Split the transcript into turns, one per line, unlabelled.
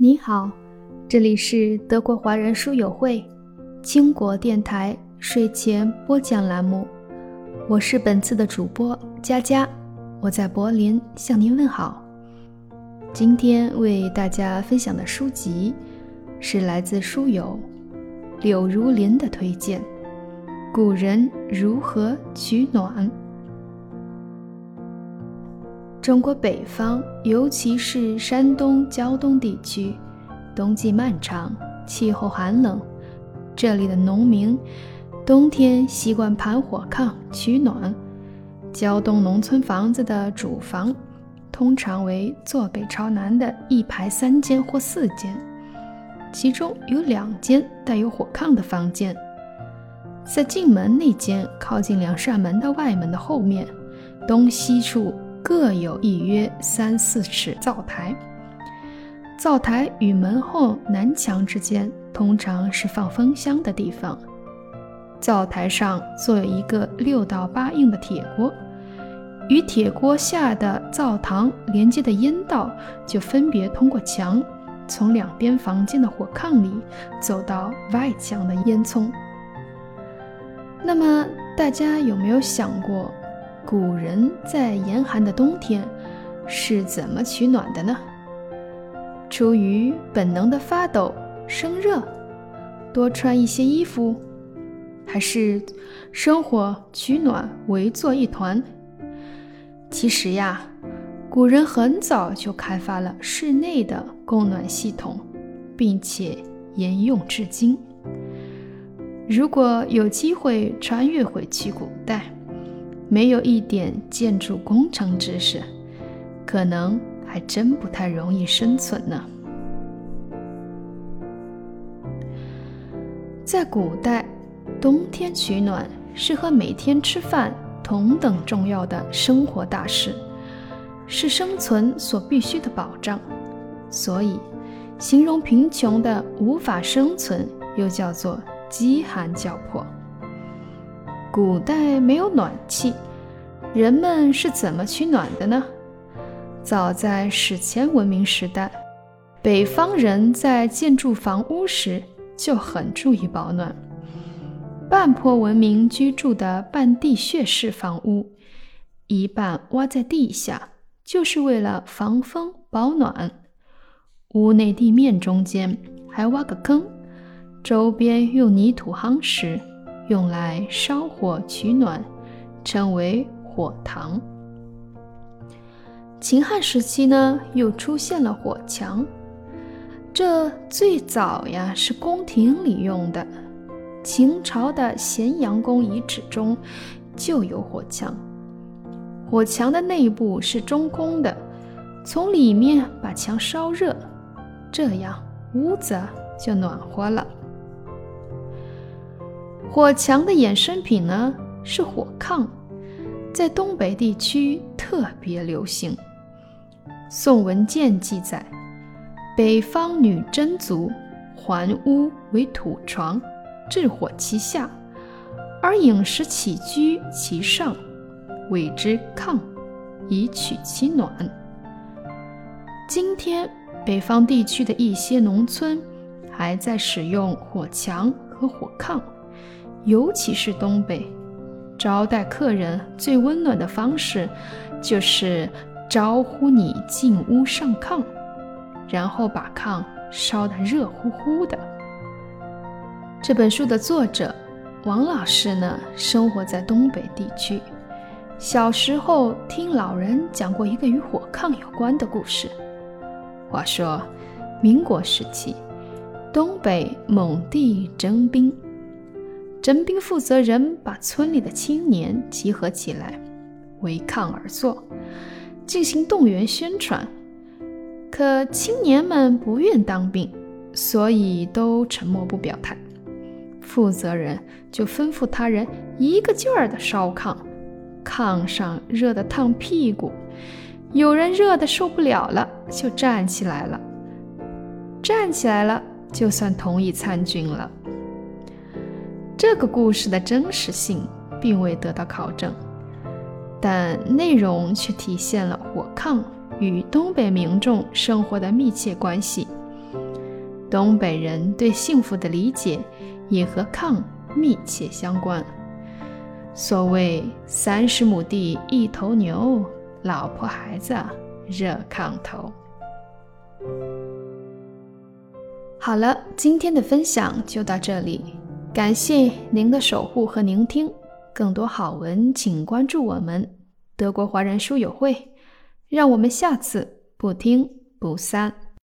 你好，这里是德国华人书友会倾国电台睡前播讲栏目，我是本次的主播佳佳，我在柏林向您问好。今天为大家分享的书籍是来自书友柳如林的推荐，《古人如何取暖》。中国北方，尤其是山东、胶东地区，冬季漫长，气候寒冷。这里的农民冬天习惯盘火炕取暖。胶东农村房子的主房通常为坐北朝南的一排三间或四间，其中有两间带有火炕的房间。在进门那间靠近两扇门的外门的后面，东西处。各有一约三四尺灶台，灶台与门后南墙之间通常是放风箱的地方。灶台上坐有一个六到八印的铁锅，与铁锅下的灶堂连接的烟道就分别通过墙，从两边房间的火炕里走到外墙的烟囱。那么大家有没有想过？古人在严寒的冬天是怎么取暖的呢？出于本能的发抖、生热，多穿一些衣服，还是生火取暖、围坐一团？其实呀，古人很早就开发了室内的供暖系统，并且沿用至今。如果有机会穿越回去古代，没有一点建筑工程知识，可能还真不太容易生存呢。在古代，冬天取暖是和每天吃饭同等重要的生活大事，是生存所必须的保障。所以，形容贫穷的无法生存，又叫做饥寒交迫。古代没有暖气，人们是怎么取暖的呢？早在史前文明时代，北方人在建筑房屋时就很注意保暖。半坡文明居住的半地穴式房屋，一半挖在地下，就是为了防风保暖。屋内地面中间还挖个坑，周边用泥土夯实。用来烧火取暖，称为火塘。秦汉时期呢，又出现了火墙。这最早呀是宫廷里用的，秦朝的咸阳宫遗址中就有火墙。火墙的内部是中空的，从里面把墙烧热，这样屋子就暖和了。火墙的衍生品呢是火炕，在东北地区特别流行。《宋文鉴》记载，北方女真族环屋为土床，置火其下，而饮食起居其上，谓之炕，以取其暖。今天，北方地区的一些农村还在使用火墙和火炕。尤其是东北，招待客人最温暖的方式，就是招呼你进屋上炕，然后把炕烧得热乎乎的。这本书的作者王老师呢，生活在东北地区，小时候听老人讲过一个与火炕有关的故事。话说，民国时期，东北蒙地征兵。征兵负责人把村里的青年集合起来，围炕而坐，进行动员宣传。可青年们不愿当兵，所以都沉默不表态。负责人就吩咐他人一个劲儿地烧炕，炕上热得烫屁股，有人热得受不了了，就站起来了。站起来了，就算同意参军了。这个故事的真实性并未得到考证，但内容却体现了火炕与东北民众生活的密切关系。东北人对幸福的理解也和炕密切相关。所谓“三十亩地一头牛，老婆孩子热炕头”。好了，今天的分享就到这里，感谢您的守护和聆听。更多好文，请关注我们德国华人书友会。让我们下次不听不散。